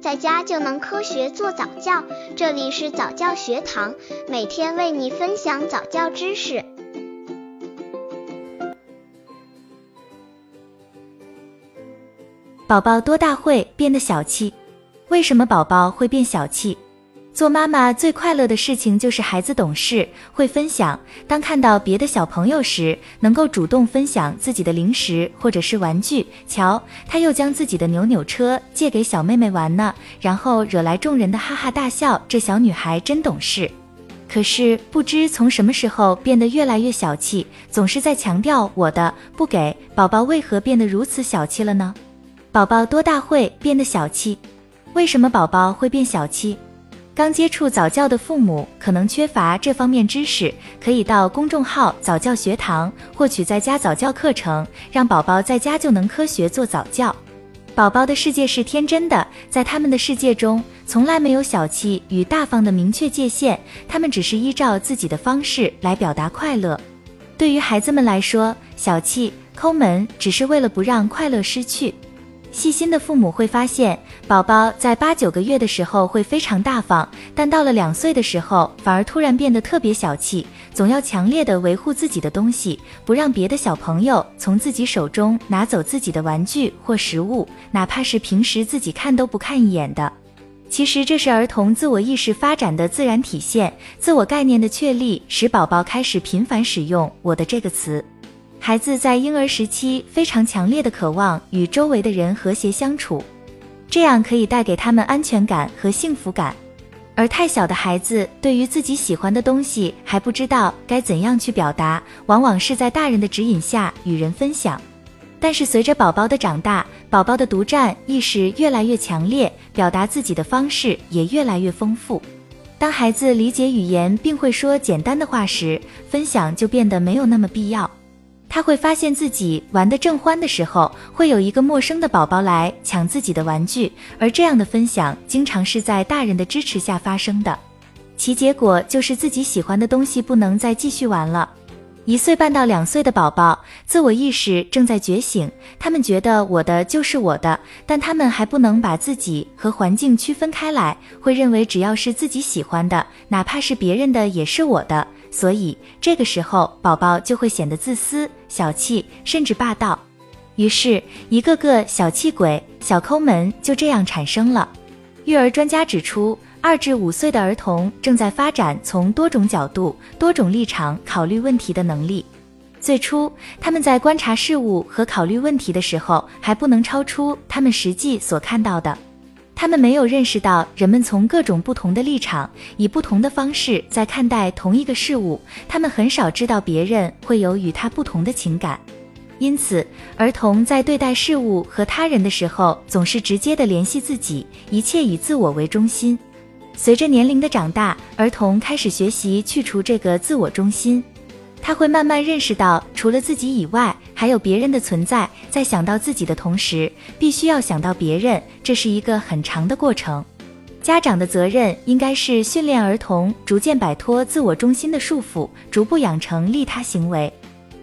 在家就能科学做早教。这里是早教学堂，每天为你分享早教知识。宝宝多大会变得小气？为什么宝宝会变小气？做妈妈最快乐的事情就是孩子懂事，会分享。当看到别的小朋友时，能够主动分享自己的零食或者是玩具。瞧，他又将自己的扭扭车借给小妹妹玩呢，然后惹来众人的哈哈大笑。这小女孩真懂事。可是不知从什么时候变得越来越小气，总是在强调我的不给。宝宝为何变得如此小气了呢？宝宝多大会变得小气？为什么宝宝会变小气？刚接触早教的父母可能缺乏这方面知识，可以到公众号早教学堂获取在家早教课程，让宝宝在家就能科学做早教。宝宝的世界是天真的，在他们的世界中从来没有小气与大方的明确界限，他们只是依照自己的方式来表达快乐。对于孩子们来说，小气、抠门只是为了不让快乐失去。细心的父母会发现，宝宝在八九个月的时候会非常大方，但到了两岁的时候，反而突然变得特别小气，总要强烈的维护自己的东西，不让别的小朋友从自己手中拿走自己的玩具或食物，哪怕是平时自己看都不看一眼的。其实这是儿童自我意识发展的自然体现，自我概念的确立使宝宝开始频繁使用“我的”这个词。孩子在婴儿时期非常强烈的渴望与周围的人和谐相处，这样可以带给他们安全感和幸福感。而太小的孩子对于自己喜欢的东西还不知道该怎样去表达，往往是在大人的指引下与人分享。但是随着宝宝的长大，宝宝的独占意识越来越强烈，表达自己的方式也越来越丰富。当孩子理解语言并会说简单的话时，分享就变得没有那么必要。他会发现自己玩得正欢的时候，会有一个陌生的宝宝来抢自己的玩具，而这样的分享经常是在大人的支持下发生的，其结果就是自己喜欢的东西不能再继续玩了。一岁半到两岁的宝宝，自我意识正在觉醒，他们觉得我的就是我的，但他们还不能把自己和环境区分开来，会认为只要是自己喜欢的，哪怕是别人的也是我的。所以这个时候，宝宝就会显得自私、小气，甚至霸道。于是，一个个小气鬼、小抠门就这样产生了。育儿专家指出，二至五岁的儿童正在发展从多种角度、多种立场考虑问题的能力。最初，他们在观察事物和考虑问题的时候，还不能超出他们实际所看到的。他们没有认识到人们从各种不同的立场，以不同的方式在看待同一个事物。他们很少知道别人会有与他不同的情感，因此，儿童在对待事物和他人的时候，总是直接的联系自己，一切以自我为中心。随着年龄的长大，儿童开始学习去除这个自我中心。他会慢慢认识到，除了自己以外，还有别人的存在。在想到自己的同时，必须要想到别人，这是一个很长的过程。家长的责任应该是训练儿童逐渐摆脱自我中心的束缚，逐步养成利他行为。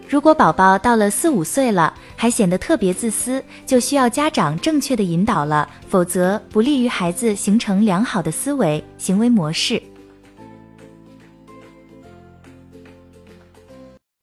如果宝宝到了四五岁了，还显得特别自私，就需要家长正确的引导了，否则不利于孩子形成良好的思维行为模式。